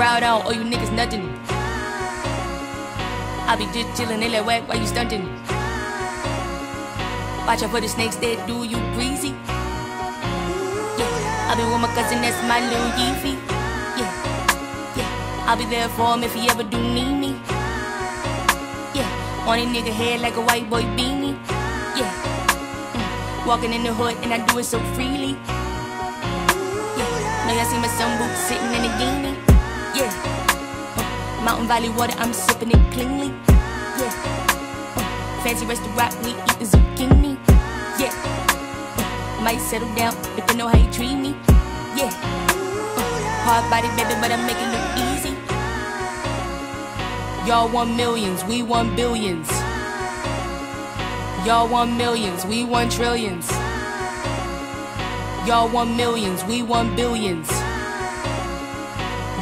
crowd on, all you niggas nothing. I be just chillin' in that whack while you stuntin'. Watch out for the snakes that do you breezy. Yeah, I be with my cousin, that's my little Yeefy. Yeah, yeah, I'll be there for him if he ever do need me. Yeah, on a nigga head like a white boy beanie. Yeah, mm. walking in the hood and I do it so freely. Yeah, know y'all see my sun boots sitting in a guinea. Mountain Valley water, I'm sipping it cleanly. Yeah, uh, fancy restaurant, we eat the zucchini. Yeah, uh, might settle down, depending know how you treat me. Yeah, uh, hard body, baby, but I make it look easy. Y'all want millions, we want billions. Y'all want millions, we want trillions. Y'all want millions, we want billions.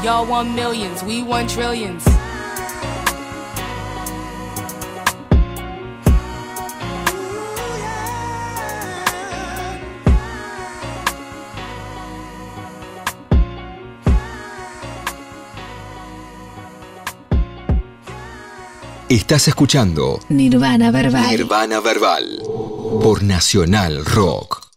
Y'all want millions, we want trillions. Estás escuchando Nirvana Verbal. Nirvana Verbal por Nacional Rock.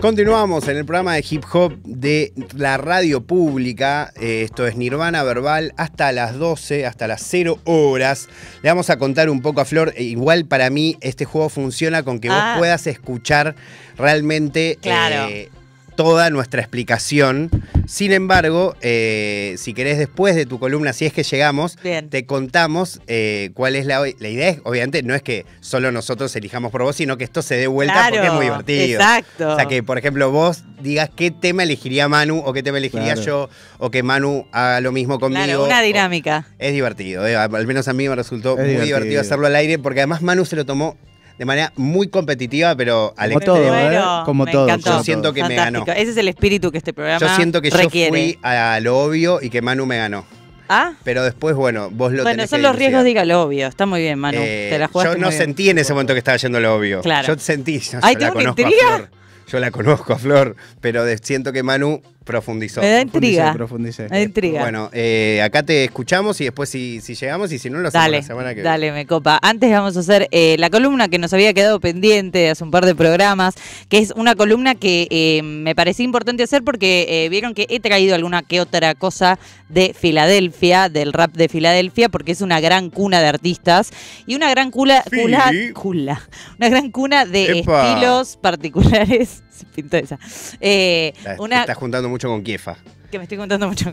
Continuamos en el programa de hip hop de la radio pública. Eh, esto es Nirvana Verbal hasta las 12, hasta las 0 horas. Le vamos a contar un poco a Flor. eh, Igual para mí este juego funciona con que Ah. vos puedas escuchar realmente Claro. eh, toda nuestra explicación. Sin embargo, eh, si querés después de tu columna, si es que llegamos, Bien. te contamos eh, cuál es la... La idea, es, obviamente, no es que solo nosotros elijamos por vos, sino que esto se dé vuelta Claro, porque es muy divertido. exacto. O sea, que, por ejemplo, vos digas qué tema elegiría Manu o qué tema elegiría Claro. yo o que Manu haga lo mismo conmigo. Claro, una o- dinámica. Es divertido, eh, al menos a mí me resultó Es muy divertido. divertido. hacerlo al aire porque además Manu se lo tomó de manera muy competitiva, pero al Como extremo. todo, ¿eh? Bueno, Como me todo. encantó. Yo siento que me Fantástico. ganó. Ese es el espíritu que este programa Yo siento que requiere. yo fui a lo obvio y que Manu me ganó. ¿Ah? Pero después, bueno, vos lo Bueno, tenés son que los riesgos, diga lo obvio. Está muy bien, Manu. Eh, Te la jugaste yo no muy bien. sentí en ese momento que estaba yendo lo obvio. Claro. Yo sentí, yo, Ay, la tengo una conozco a intriga. Flor. Yo la conozco a Flor, pero de- siento que Manu profundizó. Me da intriga. Profundicé, Me da intriga. Bueno, eh, acá te escuchamos y después si, si llegamos y si no lo hacemos Dale, la semana que viene. dale, me copa. Antes vamos a hacer eh, la columna que nos había quedado pendiente de hace un par de programas, que es una columna que eh, me parecía importante hacer porque eh, vieron que he traído alguna que otra cosa de Filadelfia, del rap de Filadelfia, porque es una gran cuna de artistas y una gran cula, Sí. cula, cula, una gran cuna de Epa. estilos particulares. Se pintó esa. Eh, te una estás juntando mucho con Kiefa. que me estoy contando mucho.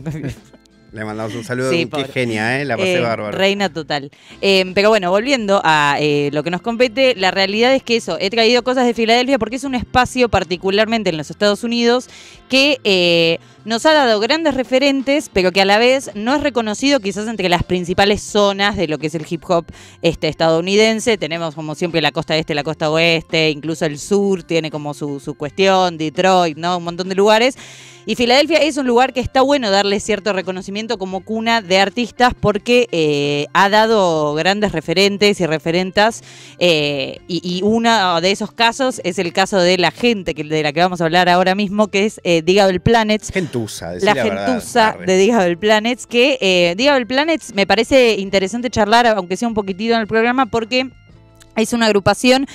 Le mandamos un saludo. Sí, Qué genia, ¿eh? La pasé Eh, bárbaro. Reina total. Eh, pero bueno, volviendo a eh, lo que nos compete, la realidad es que eso, he traído cosas de Filadelfia porque es un espacio, particularmente en los Estados Unidos, que eh, nos ha dado grandes referentes, pero que a la vez no es reconocido quizás entre las principales zonas de lo que es el hip hop este, estadounidense. Tenemos como siempre la costa este, la costa oeste, incluso el sur tiene como su, su cuestión, Detroit, ¿no? Un montón de lugares. Y Filadelfia es un lugar que está bueno darle cierto reconocimiento como cuna de artistas porque eh, ha dado grandes referentes y referentas. eh, y, y uno de esos casos es el caso de la gente que, de la que vamos a hablar ahora mismo, que es eh, Digable Planets. Gentuza, decí La la, verdad, gentuza arre. de Digable Planets, que eh, Digable Planets me parece interesante charlar, aunque sea un poquitito en el programa, porque es una agrupación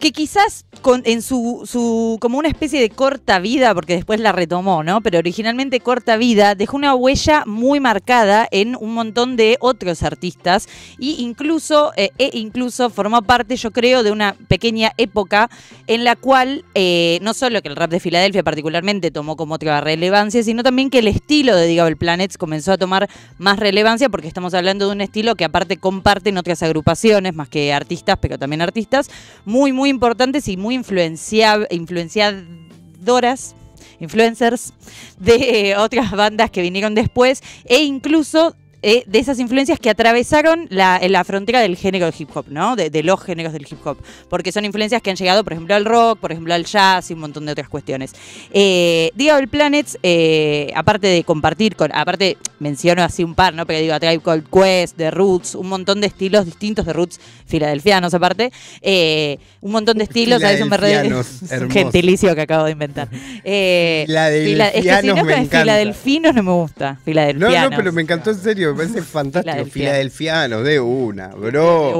que quizás con, en su, su como una especie de corta vida, porque después la retomó, ¿no? Pero originalmente corta vida, dejó una huella muy marcada en un montón de otros artistas y incluso, eh, e incluso formó parte, yo creo, de una pequeña época en la cual eh, no solo que el rap de Filadelfia particularmente tomó como otra relevancia, sino también que el estilo de Digable Planets comenzó a tomar más relevancia porque estamos hablando de un estilo que aparte comparten otras agrupaciones, más que artistas, pero también artistas, muy, muy importantes y muy influencia- influenciadoras, influencers de eh, otras bandas que vinieron después e incluso eh, de esas influencias que atravesaron la, la frontera del género del hip hop, ¿no? De, de los géneros del hip hop. Porque son influencias que han llegado, por ejemplo, al rock, por ejemplo, al jazz y un montón de otras cuestiones. Eh, Digable Planets, eh, aparte de compartir con, aparte menciono así un par, ¿no? Pero digo, a Tribe Called Quest, The Roots, un montón de estilos distintos de Roots filadelfianos aparte, eh, un montón de estilos, a eso me re- Filadelfianos, gentilicio que acabo de inventar. Eh, fila- es que si Filadelfianos no me filadelfinos no gusta, No, filadelfianos. no, pero me encantó en serio, me parece fantástico. Filadelfia. Filadelfianos, de una, bro.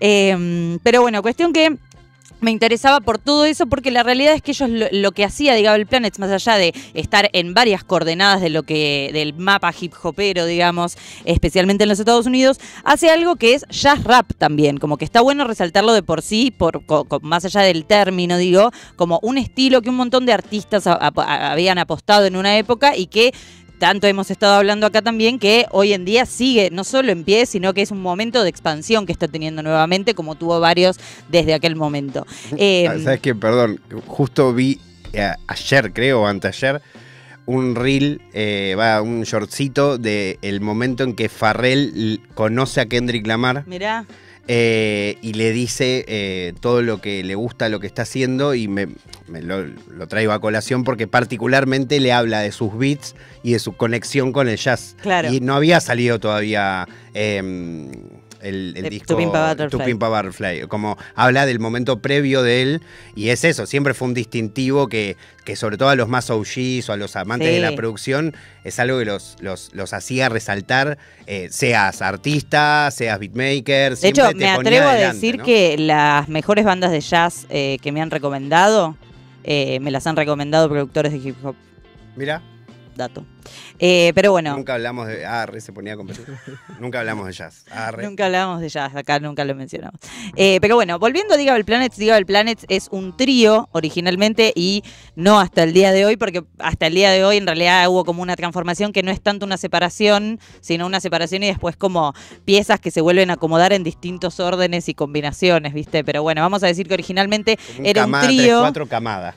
Eh, pero bueno, cuestión que me interesaba por todo eso porque la realidad es que ellos lo, lo que hacía Digable Planets más allá de estar en varias coordenadas de lo que del mapa hip hopero digamos especialmente en los Estados Unidos hace algo que es jazz rap también como que está bueno resaltarlo de por sí por co- co- más allá del término digo como un estilo que un montón de artistas a- a- habían apostado en una época y que tanto hemos estado hablando acá también que hoy en día sigue no solo en pie, sino que es un momento de expansión que está teniendo nuevamente, como tuvo varios desde aquel momento. Eh, Ah, ¿Sabes qué? Perdón, justo vi eh, ayer, creo, o anteayer, un reel, eh, va, un shortcito de el momento en que Farrell conoce a Kendrick Lamar mirá, eh, y le dice eh, todo lo que le gusta, lo que está haciendo y me, me lo, lo traigo a colación porque particularmente le habla de sus beats y de su conexión con el jazz. Claro. Y no había salido todavía eh, el, el disco To Pimp a Butterfly. To Pimp a Butterfly. Como habla del momento previo de él y es eso, siempre fue un distintivo que, que sobre todo a los más OGs o a los amantes Sí. de la producción es algo que los, los, los hacía resaltar, eh, seas artista, seas beatmaker. de hecho me atrevo a decir ¿no? que las mejores bandas de jazz eh, que me han recomendado, eh, me las han recomendado productores de hip hop, Mira, dato. Eh, pero bueno. nunca hablamos de. Ah, re se ponía a competir. nunca hablamos de jazz. Ah, re. Nunca hablamos de jazz, acá nunca lo mencionamos. Eh, pero bueno, volviendo a Digable Planets, Digable Planets es un trío originalmente y no hasta el día de hoy, porque hasta el día de hoy en realidad hubo como una transformación que no es tanto una separación, sino una separación y después como piezas que se vuelven a acomodar en distintos órdenes y combinaciones, ¿viste? Pero bueno, vamos a decir que originalmente Un era un camada, tres, trío. cuatro camadas.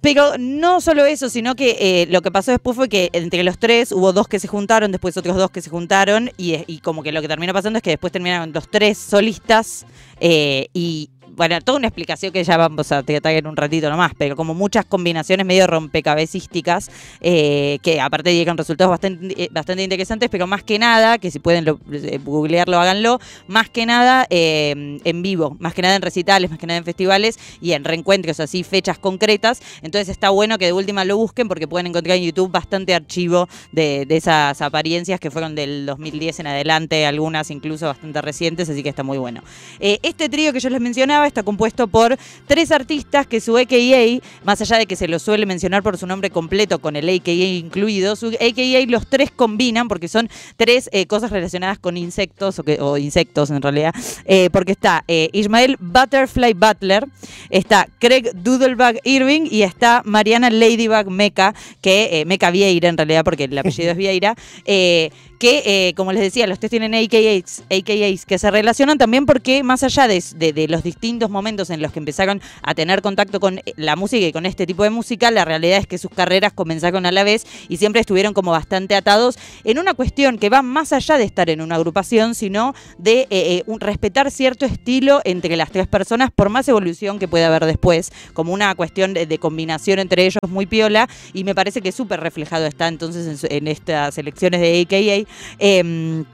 Pero no solo eso, sino que eh, lo que pasó después fue que entre los tres hubo dos que se juntaron, después otros dos que se juntaron, y, y como que lo que terminó pasando es que después terminaron los tres solistas eh, y. Bueno, toda una explicación que ya vamos a tratar en un ratito nomás, pero como muchas combinaciones medio rompecabecísticas eh, que aparte dieron resultados bastante, eh, bastante interesantes, pero más que nada, que si pueden lo- eh, googlearlo, háganlo, más que nada en vivo, más que nada en recitales, más que nada en festivales y en reencuentros, así fechas concretas. Entonces está bueno que de última lo busquen porque pueden encontrar en YouTube bastante archivo de, esas apariencias que fueron del 2010 en adelante, algunas incluso bastante recientes, así que está muy bueno. Este trío que yo les mencionaba está compuesto por tres artistas que su AKA, más allá de que se lo suele mencionar por su nombre completo con el AKA incluido, su AKA los tres combinan porque son tres eh, cosas relacionadas con insectos o, que- o insectos en realidad, eh, porque está eh, Ismael Butterfly Butler, está Craig Doodlebug Irving y está Mariana Ladybug Meca, que Meca Vieira en realidad porque el apellido es Vieira, que eh, como les decía, los tres tienen AKAs, AKAs que se relacionan también porque más allá de, los distintos momentos en los que empezaron a tener contacto con eh, la música y con este tipo de música, la realidad es que sus carreras comenzaron a la vez y siempre estuvieron como bastante atados en una cuestión que va más allá de estar en una agrupación, sino de eh, un- respetar cierto estilo entre las tres personas, por más evolución que pueda haber después, como una cuestión de, combinación entre ellos muy piola, y me parece que súper reflejado está entonces en, en estas elecciones de AKA. Em,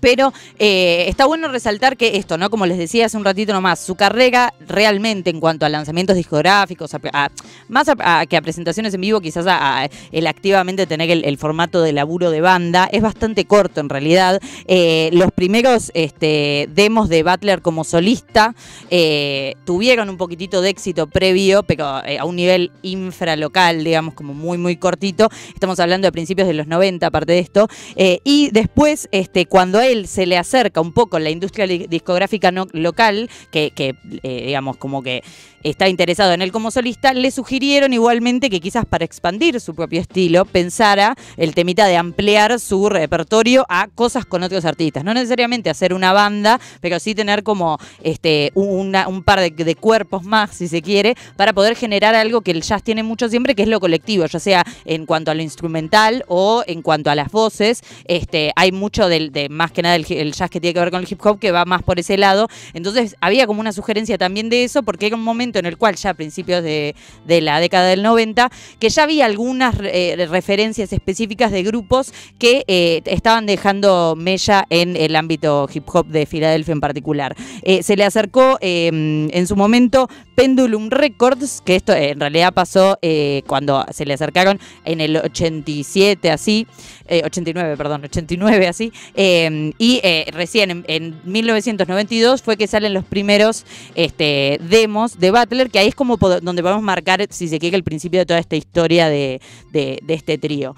pero eh, está bueno resaltar que esto, ¿no? Como les decía hace un ratito nomás, su carrera realmente en cuanto a lanzamientos discográficos, más que a presentaciones en vivo, quizás a, el activamente tener el, formato de laburo de banda, es bastante corto en realidad. Eh, los primeros este, demos de Butler como solista eh, tuvieron un poquitito de éxito previo, pero a un nivel infralocal, digamos, como muy, muy cortito. Estamos hablando de principios de los 90, aparte de esto. Y después, este, cuando a él se le acerca un poco la industria discográfica local, que, que, eh, digamos como que está interesado en él como solista, le sugirieron igualmente que quizás para expandir su propio estilo pensara el temita de ampliar su repertorio a cosas con otros artistas. No necesariamente hacer una banda, pero sí tener como este un par de, cuerpos más, si se quiere, para poder generar algo que el jazz tiene mucho siempre, que es lo colectivo, ya sea en cuanto a lo instrumental o en cuanto a las voces. Este, hay mucho del, de más que nada el jazz que tiene que ver con el hip hop que va más por ese lado. Entonces había como una sugerencia también de eso, porque era un momento en el cual ya a principios de, de la década del 90, que ya había algunas eh, referencias específicas de grupos que eh, estaban dejando mella en el ámbito hip hop de Filadelfia en particular. Eh, se le acercó eh, en su momento Pendulum Records, que esto eh, en realidad pasó eh, cuando se le acercaron en el 87 así, eh, 89, perdón, 89 así, eh, y eh, recién en, en 1992 fue que salen los primeros este, demos de Butler, que ahí es como donde podemos marcar, si se quiere, el principio de toda esta historia de, este trío.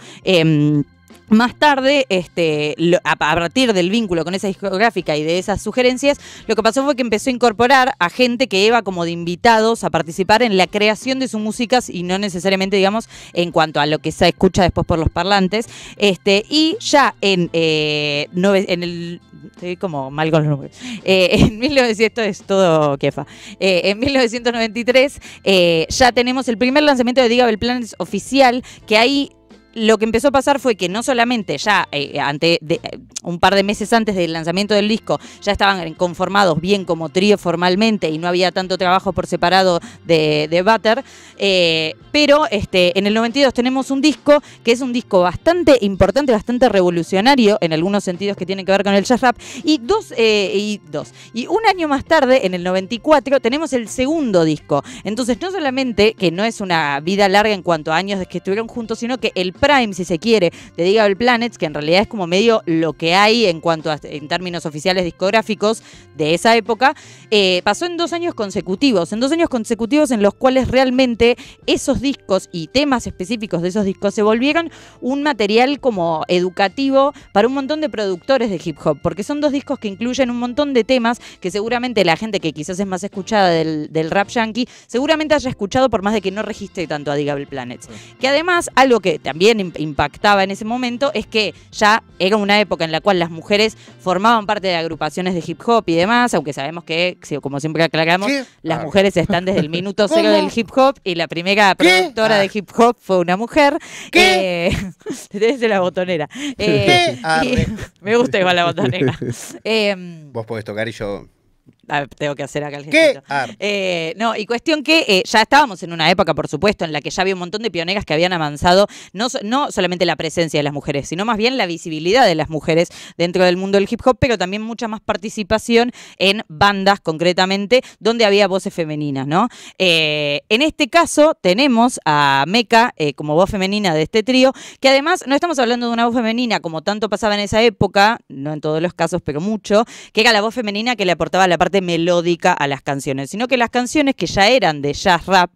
Más tarde, este, a, partir del vínculo con esa discográfica y de esas sugerencias, lo que pasó fue que empezó a incorporar a gente que iba como de invitados a participar en la creación de sus músicas y no necesariamente, digamos, en cuanto a lo que se escucha después por los parlantes. Este, y ya en, eh, el. Estoy como mal con los números. Eh, en 1900 es todo quefa. Eh, en 1993 eh, ya tenemos el primer lanzamiento de Digable Planets oficial, que ahí lo que empezó a pasar fue que no solamente ya eh, ante de- eh, un par de meses antes del lanzamiento del disco ya estaban conformados bien como trío formalmente y no había tanto trabajo por separado de, de Butter, eh, pero este, en el 92 tenemos un disco que es un disco bastante importante, bastante revolucionario en algunos sentidos que tienen que ver con el jazz rap y dos, y dos y un año más tarde en el 94 tenemos el segundo disco. Entonces no solamente que no es una vida larga en cuanto a años que estuvieron juntos sino que el prime si se quiere de Digable Planets que en realidad es como medio lo que hay en cuanto a en términos oficiales discográficos de esa época eh, pasó en dos años consecutivos en dos años consecutivos en los cuales realmente esos discos y temas específicos de esos discos se volvieron un material como educativo para un montón de productores de hip hop, porque son dos discos que incluyen un montón de temas que seguramente la gente que quizás es más escuchada del, del rap yankee, seguramente haya escuchado por más de que no registre tanto a Digable Planets. Que además, algo que también im- impactaba en ese momento es que ya era una época en la cual las mujeres formaban parte de agrupaciones de hip hop y demás, aunque sabemos que, como siempre aclaramos, ¿Qué? las Ah. mujeres están desde el minuto cero ¿Cómo? del hip hop y la primera ¿Qué? productora Ah. de hip hop fue una mujer. ¿Qué? Eh, desde la botonera. Eh, Ah, me gusta igual la botonera. Em, Vos podés tocar y yo. A ver, tengo que hacer acá el ¿Qué? gestito. Ah, Eh, no, y cuestión que eh, ya estábamos en una época, por supuesto, en la que ya había un montón de pioneras que habían avanzado, no, no solamente la presencia de las mujeres, sino más bien la visibilidad de las mujeres dentro del mundo del hip hop, pero también mucha más participación en bandas concretamente, donde había voces femeninas, ¿no? Eh, en este caso tenemos a Meca como voz femenina de este trío, que además no estamos hablando de una voz femenina como tanto pasaba en esa época, no en todos los casos, pero mucho, que era la voz femenina que le aportaba la parte melódica a las canciones, sino que las canciones que ya eran de jazz rap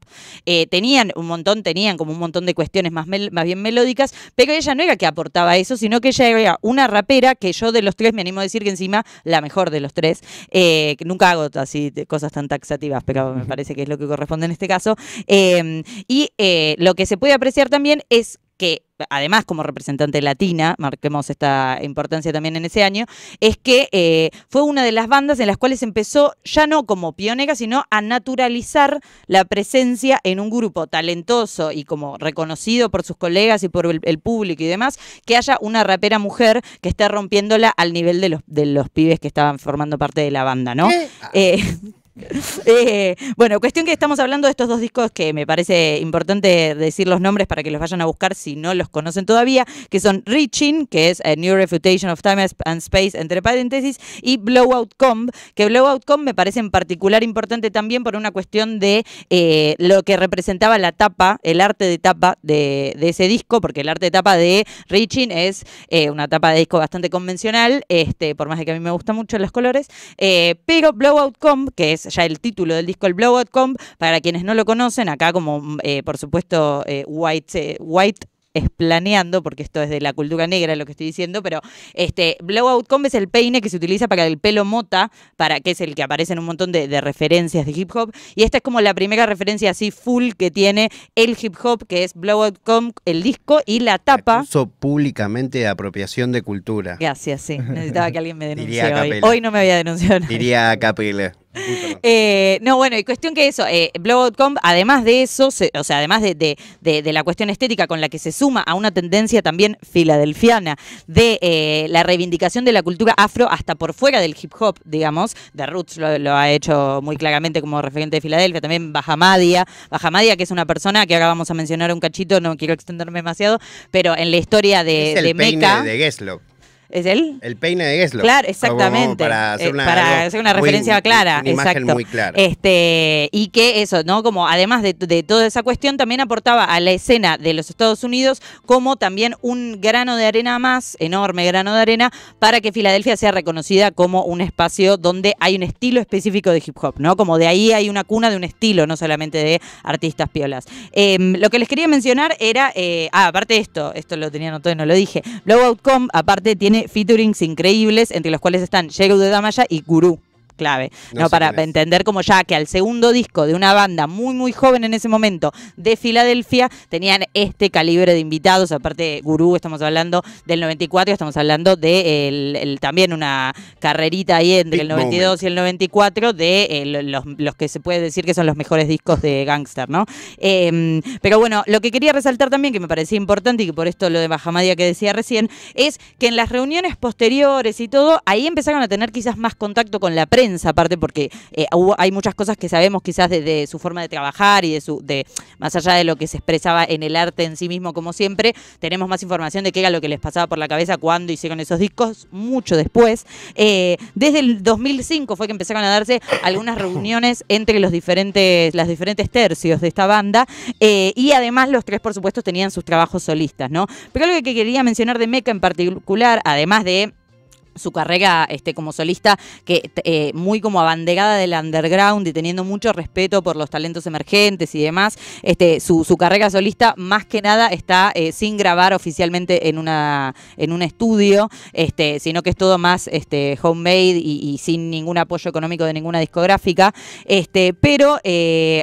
eh, tenían un montón, tenían como un montón de cuestiones más, más bien melódicas, pero ella no era que aportaba eso, sino que ella era una rapera que yo de los tres me animo a decir que encima la mejor de los tres, eh, que nunca hago así de cosas tan taxativas, pero me parece que es lo que corresponde en este caso. Eh, y lo que se puede apreciar también es que además como representante latina, marquemos esta importancia también en ese año, es que eh, fue una de las bandas en las cuales empezó ya no como pionera, sino a naturalizar la presencia en un grupo talentoso y como reconocido por sus colegas y por el, el público y demás, que haya una rapera mujer que esté rompiéndola al nivel de los, de los pibes que estaban formando parte de la banda, ¿no? Eh, eh, bueno, cuestión que estamos hablando de estos dos discos que me parece importante decir los nombres para que los vayan a buscar si no los conocen todavía, que son Reaching, que es a New Refutation of Time and Space, entre paréntesis, y Blowout Comb, que Blowout Comb me parece en particular importante también por una cuestión de eh, lo que representaba la tapa, el arte de tapa de, ese disco, porque el arte de tapa de Reaching es eh, una tapa de disco bastante convencional, este, por más de que a mí me gustan mucho los colores, eh, pero Blowout Comb, que es ya el título del disco, el Blowout Comb, para quienes no lo conocen, acá como, eh, por supuesto, eh, White, eh, White explaneando, porque esto es de la cultura negra lo que estoy diciendo, pero este blowout comb es el peine que se utiliza para el pelo mota, para que es el que aparece en un montón de, de referencias de hip hop, y esta es como la primera referencia así full que tiene el hip hop, que es blowout comb, el disco y la tapa. Uso públicamente de apropiación de cultura. Gracias, sí. Necesitaba que alguien me denuncie hoy. Hoy no me había denunciado. Diría a Capela. Eh, no, bueno, y cuestión que eso, eh, además de eso, se- o sea, además de, de- de- de la cuestión estética con la que se suma a una tendencia también filadelfiana de eh, la reivindicación de la cultura afro hasta por fuera del hip hop, digamos, The Roots lo, lo ha hecho muy claramente como referente de Filadelfia, también Bahamadia, Bahamadia que es una persona que ahora vamos a mencionar un cachito, no quiero extenderme demasiado, pero en la historia de, es el de peine Meca, de Geslock. ¿Es él? El peine de Geslock. Claro, exactamente. Para hacer Eh, para hacer una muy- referencia clara. Una imagen exacto. muy clara. Este, y que eso, ¿no? Como además de, de toda esa cuestión, también aportaba a la escena de los Estados Unidos como también un grano de arena más, enorme grano de arena, para que Filadelfia sea reconocida como un espacio donde hay un estilo específico de hip hop, ¿no? Como de ahí hay una cuna de un estilo, no solamente de artistas piolas. Em, lo que les quería mencionar era, eh, ah, aparte de esto, esto lo tenía anotado y no lo dije, Blowout Com, aparte, tiene featurings increíbles, entre los cuales están Jero de Damaya y Guru. Clave, No para entender como ya que al segundo disco de una banda muy muy joven en ese momento de Filadelfia tenían este calibre de invitados, aparte Gurú, estamos hablando del 94, estamos hablando de el- el- también una carrerita ahí entre Big el 92 y el 94 de eh, lo- los, los que se puede decir que son los mejores discos de Gangster, ¿no? Eh, pero bueno, lo que quería resaltar también, que me parecía importante y que por esto lo de Bajamadia que decía recién, es que en las reuniones posteriores y todo, ahí empezaron a tener quizás más contacto con la prensa, aparte porque eh, hay muchas cosas que sabemos quizás de, su forma de trabajar y de su, más allá de lo que se expresaba en el arte en sí mismo, como siempre, tenemos más información de qué era lo que les pasaba por la cabeza cuando hicieron esos discos, mucho después. Eh, desde el 2005 fue que empezaron a darse algunas reuniones entre los diferentes, las diferentes tercios de esta banda eh, y además los tres, por supuesto, tenían sus trabajos solistas, ¿no? Pero algo que quería mencionar de Meca en particular, además de su carrera este, como solista, que eh, muy como abanderada del underground y teniendo mucho respeto por los talentos emergentes y demás, este, su, su carrera solista más que nada está eh, sin grabar oficialmente en una en un estudio, este, sino que es todo más este, homemade y, y sin ningún apoyo económico de ninguna discográfica, este, pero eh,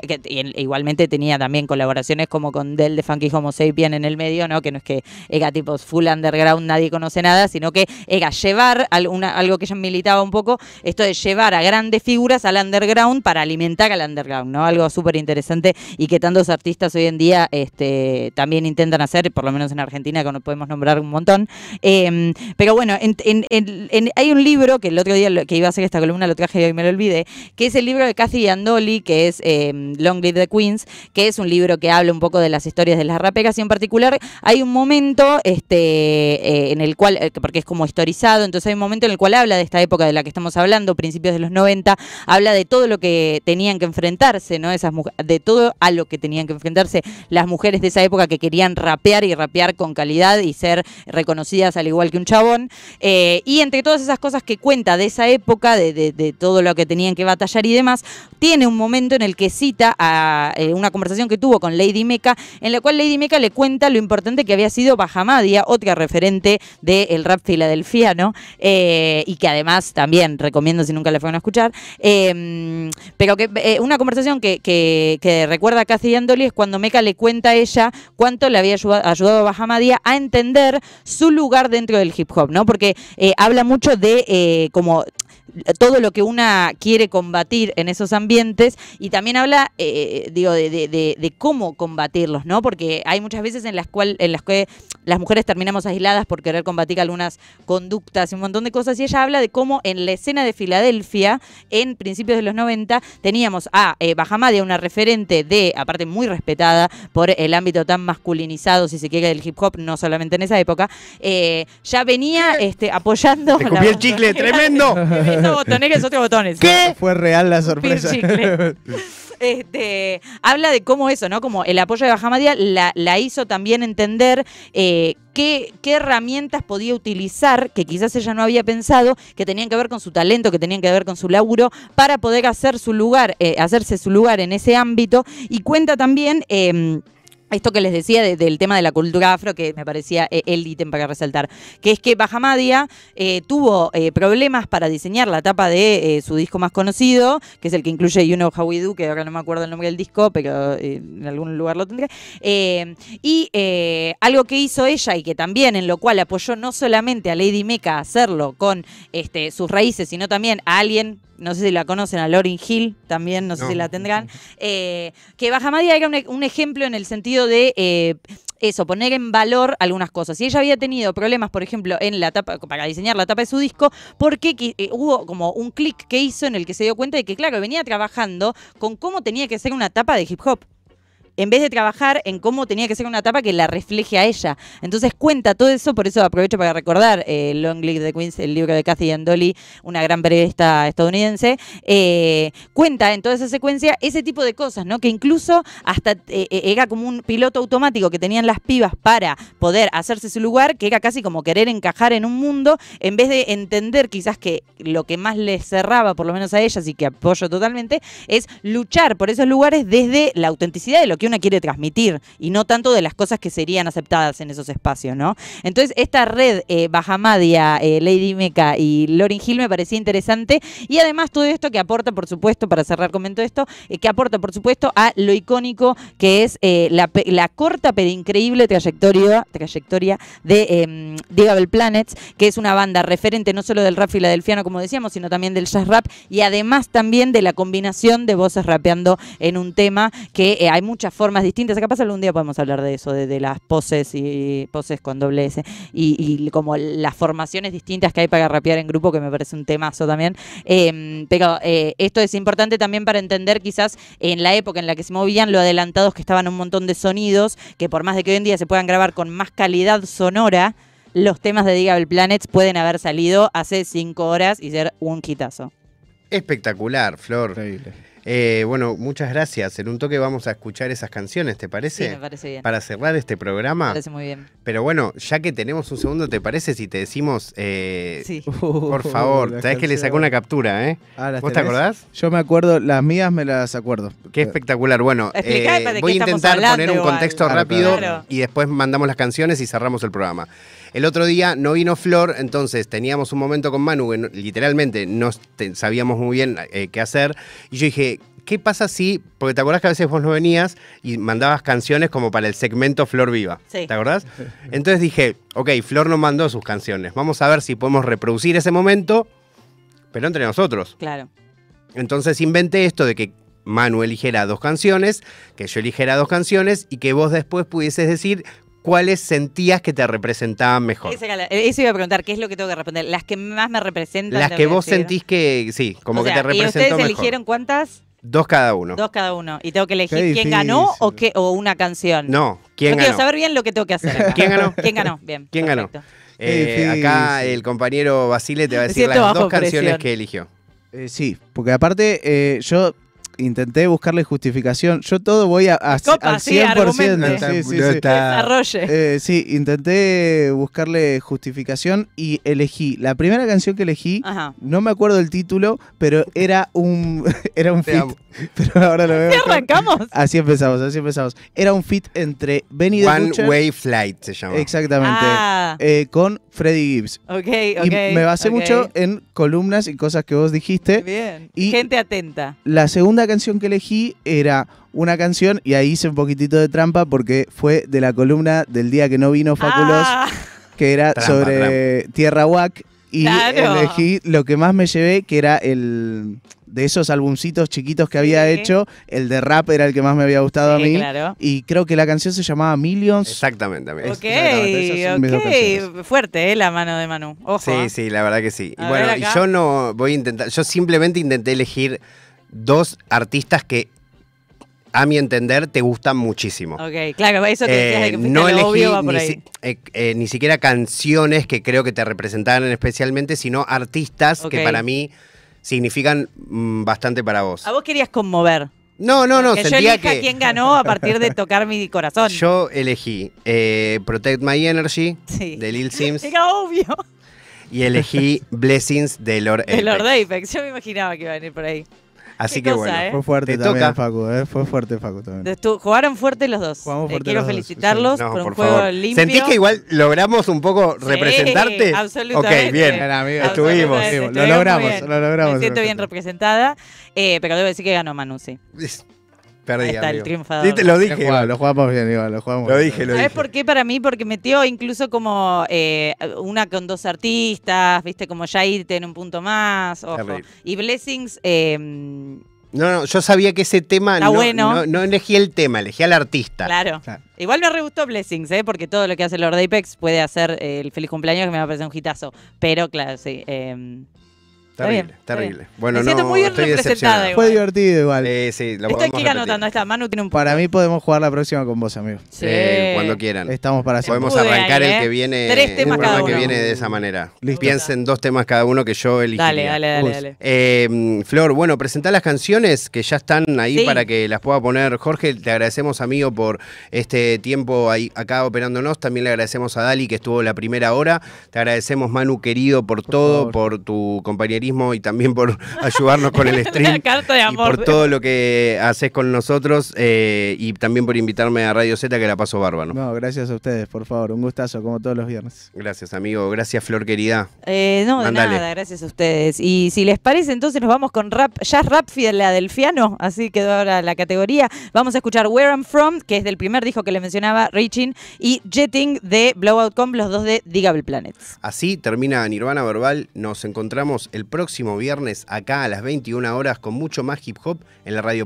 igualmente tenía también colaboraciones como con Del de Funky Homo en el medio, ¿no? que no es que era tipo full underground, nadie conoce nada, sino que era llevar algo que ella militaba un poco, esto de llevar a grandes figuras al underground para alimentar al underground, ¿no? Algo súper interesante y que tantos artistas hoy en día este, también intentan hacer, por lo menos en Argentina, que no podemos nombrar un montón. Eh, pero bueno, en- en- en- en- hay un libro que el otro día que iba a hacer esta columna lo traje y hoy me lo olvidé, que es el libro de Cathy Andoli, que es eh, Long Live the Queens, que es un libro que habla un poco de las historias de las raperas y en particular hay un momento este, eh, en el cual, eh, porque es como historizado, entonces un momento en el cual habla de esta época de la que estamos hablando, principios de los 90, habla de todo lo que tenían que enfrentarse, ¿no? Esas de todo a lo que tenían que enfrentarse las mujeres de esa época que querían rapear y rapear con calidad y ser reconocidas al igual que un chabón. Eh, y entre todas esas cosas que cuenta de esa época, de, de- todo lo que tenían que batallar y demás, tiene un momento en el que cita a eh, una conversación que tuvo con Lady Mecha, en la cual Lady Mecha le cuenta lo importante que había sido Bahamadia, otra referente del rap filadelfiano, eh, y que además también recomiendo si nunca la fueron a escuchar. eh, pero que eh, una conversación que, que- recuerda a Cathy Andoli es cuando Mecha le cuenta a ella cuánto le había ayuda- ayudado a Bahamadia a entender su lugar dentro del hip hop, ¿no? Porque eh, habla mucho de eh, como todo lo que una quiere combatir en esos ambientes y también habla, eh, digo, de, de- de- de cómo combatirlos, ¿no? Porque hay muchas veces en las, cual, en las que las mujeres terminamos aisladas por querer combatir algunas conductas y un montón de cosas y ella habla de cómo en la escena de Filadelfia, en principios de los 90, teníamos a eh, Bahamadia, una referente de, aparte muy respetada por el ámbito tan masculinizado, si se quiere, del hip hop, no solamente en esa época, eh, ya venía este, apoyando... Te el chicle, tremendo. Esos botones es otro botones. ¿Qué? Fue real la sorpresa. Este, habla de cómo eso, ¿no? Como el apoyo de Bajamadia la, la hizo también entender eh, qué, qué herramientas podía utilizar, que quizás ella no había pensado, que tenían que ver con su talento, que tenían que ver con su laburo, para poder hacer su lugar, eh, hacerse su lugar en ese ámbito. Y cuenta también. em, esto que les decía de- del tema de la cultura afro, que me parecía eh, el ítem para resaltar, que es que Bajamadia eh, tuvo eh, problemas para diseñar la tapa de su disco más conocido, que es el que incluye You Know How We Do, que ahora no me acuerdo el nombre del disco, pero en algún lugar lo tendré. Y algo que hizo ella y que también en lo cual apoyó no solamente a Lady Mecha a hacerlo con este, sus raíces, sino también a alguien, no sé si la conocen, a Lauryn Hill, también, no sé No. si la tendrán, eh, que Bajamadia era un, e- un ejemplo en el sentido de eh, eso, poner en valor algunas cosas. Y ella había tenido problemas, por ejemplo, en la tapa, para diseñar la tapa de su disco, porque eh, hubo como un clic que hizo en el que se dio cuenta de que, claro, venía trabajando con cómo tenía que ser una tapa de hip hop en vez de trabajar en cómo tenía que ser una tapa que la refleje a ella. Entonces cuenta todo eso, por eso aprovecho para recordar eh, Long Live the Queens, el libro de Cathy Andoli, una gran periodista estadounidense, eh, cuenta en toda esa secuencia ese tipo de cosas, ¿no? Que incluso hasta eh, eh, era como un piloto automático que tenían las pibas para poder hacerse su lugar, que era casi como querer encajar en un mundo, en vez de entender quizás que lo que más les cerraba, por lo menos a ellas, y que apoyo totalmente, es luchar por esos lugares desde la autenticidad de lo que una quiere transmitir y no tanto de las cosas que serían aceptadas en esos espacios, ¿no? Entonces, esta red eh, Bajamadia, eh, Lady Mecha y Lauryn Hill me parecía interesante y además todo esto que aporta, por supuesto, para cerrar comento esto, eh, que aporta, por supuesto, a lo icónico que es eh, la, la corta pero increíble trayectoria, trayectoria de eh, Digable Planets, que es una banda referente no solo del rap filadelfiano, como decíamos, sino también del jazz rap y además también de la combinación de voces rapeando en un tema que hay muchas formas distintas. Capaz algún día podemos hablar de eso, de, de las poses y poses con doble S y, y como las formaciones distintas que hay para rapear en grupo, que me parece un temazo también. Eh, pero eh, esto es importante también para entender quizás en la época en la que se movían lo adelantados que estaban un montón de sonidos, que por más de que hoy en día se puedan grabar con más calidad sonora, los temas de Digable Planets pueden haber salido hace cinco horas y ser un quitazo. Espectacular, Flor. Increíble. Eh, bueno, muchas gracias. En un toque vamos a escuchar esas canciones, ¿te Sí, parece? me parece bien. Para cerrar este Me programa. parece muy bien. Pero bueno, ya que tenemos un segundo, ¿te parece si te decimos, eh, Sí. por favor, Las sabes que le sacó una captura, ¿eh? Ah, ¿las ¿Vos te acordás? Yo me acuerdo, las mías me las acuerdo. Qué espectacular. Bueno, eh, voy a intentar poner un igual. contexto Claro, rápido claro. y después mandamos las canciones y cerramos el programa. El otro día no vino Flor, entonces teníamos un momento con Manu que no- literalmente no sabíamos muy bien eh, qué hacer. Y yo dije, ¿qué pasa si, porque te acordás que a veces vos no venías y mandabas canciones como para el segmento Flor Viva? Sí. ¿Te acordás? Entonces dije, ok, Flor nos mandó sus canciones. Vamos a ver si podemos reproducir ese momento, pero entre nosotros. Claro. Entonces inventé esto de que Manu eligiera dos canciones, que yo eligiera dos canciones y que vos después pudieses decir cuáles sentías que te representaban mejor. Eso iba a preguntar, ¿qué es lo que tengo que responder? Las que más me representan. Las que vos decir. sentís que, sí, como O que sea, te ¿Y representó ustedes mejor. eligieron cuántas? Dos cada uno. Dos cada uno. ¿Y tengo que elegir Qué quién ganó o, difícil. qué, o una canción? No, ¿quién Yo ganó? quiero saber bien lo que tengo que hacer. acá. ¿Quién ganó? ¿Quién ganó? Bien. ¿Quién ganó? Eh, acá el compañero Basile te va a decir las dos canciones presión. que eligió. Eh, sí, porque aparte eh, yo intenté buscarle justificación. Yo todo voy a, a- Copa, al sí, argumente. Sí, No sí, está- sí, no sí. está- Desarrolle. Eh, sí, intenté buscarle justificación y elegí. La primera canción que elegí, Ajá. no me acuerdo el título, pero era un era un Te fit. amo. Pero ahora lo veo. ¿Sí arrancamos? Así empezamos, así empezamos. Era un fit entre Benny the One Butcher, Way Flight se llama. exactamente, Ah, eh, con Freddie Gibbs. ok, Y ok. me basé mucho en columnas y cosas que vos dijiste. Bien. y- Gente atenta. La segunda canción que elegí era una canción, y ahí hice un poquitito de trampa porque fue de la columna del día que no vino Fáculos, Ah, que era Trampa, sobre Tierra Wack. Y Claro. elegí lo que más me llevé, que era el de esos albumcitos chiquitos que había Sí. hecho. El de rap era el que más me había gustado sí, a mí. claro. Y creo que la canción se llamaba Millions. Exactamente. exactamente, Ok, ok. Fuerte, ¿eh? La mano de Manu. Ojo. Sí, ¿eh? sí, la verdad que sí. Y A bueno, yo no voy a intentar, yo simplemente intenté elegir dos artistas que a mi entender te gustan muchísimo. Ok, claro, eso que Eh, que no elegí obvio va por ni, ahí. si- eh, eh, ni siquiera canciones que creo que te representaran especialmente, sino artistas que para mí significan mm, bastante para vos. A vos querías conmover. No, no, no, que yo sentía elija que quién ganó a partir de tocar mi corazón. yo elegí eh, Protect My Energy Sí. de Lil Sims Era obvio. y elegí Blessings de Lord De Lord Apex. Apex. Yo me imaginaba que iba a venir por ahí. Así Qué que cosa, bueno. ¿eh? Fue fuerte Te también, toca. Facu, eh, fue fuerte Facu también. Estu- jugaron fuerte los dos. Jugamos Eh, fuerte quiero los dos, felicitarlos No, por un por juego favor. limpio. ¿Sentís que igual logramos un poco Sí, representarte? absolutamente. Ok, bien. Bien, amigo, Estuvimos. Absolutamente, Lo estuvimos logramos, bien. lo logramos. Me siento bien representada, eh, pero debo decir que ganó Manu, sí. Perdí, Ahí está el triunfador. Sí, te lo dije. jugamos, lo jugamos bien, igual, lo jugamos Lo bien. dije, lo ¿Sabes dije. por qué para mí? Porque metió incluso como eh, una con dos artistas, viste, como ya ahí tiene un punto más, ojo. Terrible. Y Blessings, eh, No, no, yo sabía que ese tema Está no, bueno. no, no elegí el tema, elegí al artista. claro. Claro. Igual me re gustó Blessings, ¿eh? porque todo lo que hace Lord Apex puede hacer eh, el feliz cumpleaños que me va a parecer un hitazo. Pero claro, sí. eh, Está Terrible, bien, está terrible. bien. Bueno, Me siento no, muy bien estoy representada decepcionado. Fue divertido igual. Eh, sí, lo estoy aquí anotando, está. Manu tiene un Para mí podemos jugar la próxima con vos, amigo. Sí. Eh, cuando quieran. Estamos para hacer. Podemos arrancar ahí, el ¿eh? que viene. Tres temas el programa cada que uno. viene de esa manera. Listo. Piensen dos temas cada uno que yo elegiría. Dale, dale, dale, dale. Eh, Flor, bueno, presentá las canciones que ya están ahí Sí. para que las pueda poner Jorge. Te agradecemos, amigo, por este tiempo ahí acá operándonos. También le agradecemos a Dali, que estuvo la primera hora. Te agradecemos, Manu, querido, por, todo, favor. por tu compañerismo y también por ayudarnos con el Una stream. carta de Y amor. por todo lo que haces con nosotros eh, y también por invitarme a Radio Z, que la paso bárbaro. No, gracias a ustedes, por favor. Un gustazo, como todos los viernes. Gracias, amigo. Gracias, Flor, querida. Eh, no, de nada, gracias a ustedes. Y si les parece, entonces nos vamos con rap, jazz rap filadelfiano, así quedó ahora la categoría. Vamos a escuchar Where I'm From, que es del primer disco que le mencionaba, Reaching, y Jetting de Blowout Comp, los dos de Digable Planets. Así termina Nirvana Verbal. Nos encontramos el próximo viernes acá a las 21 horas con mucho más hip hop en la radio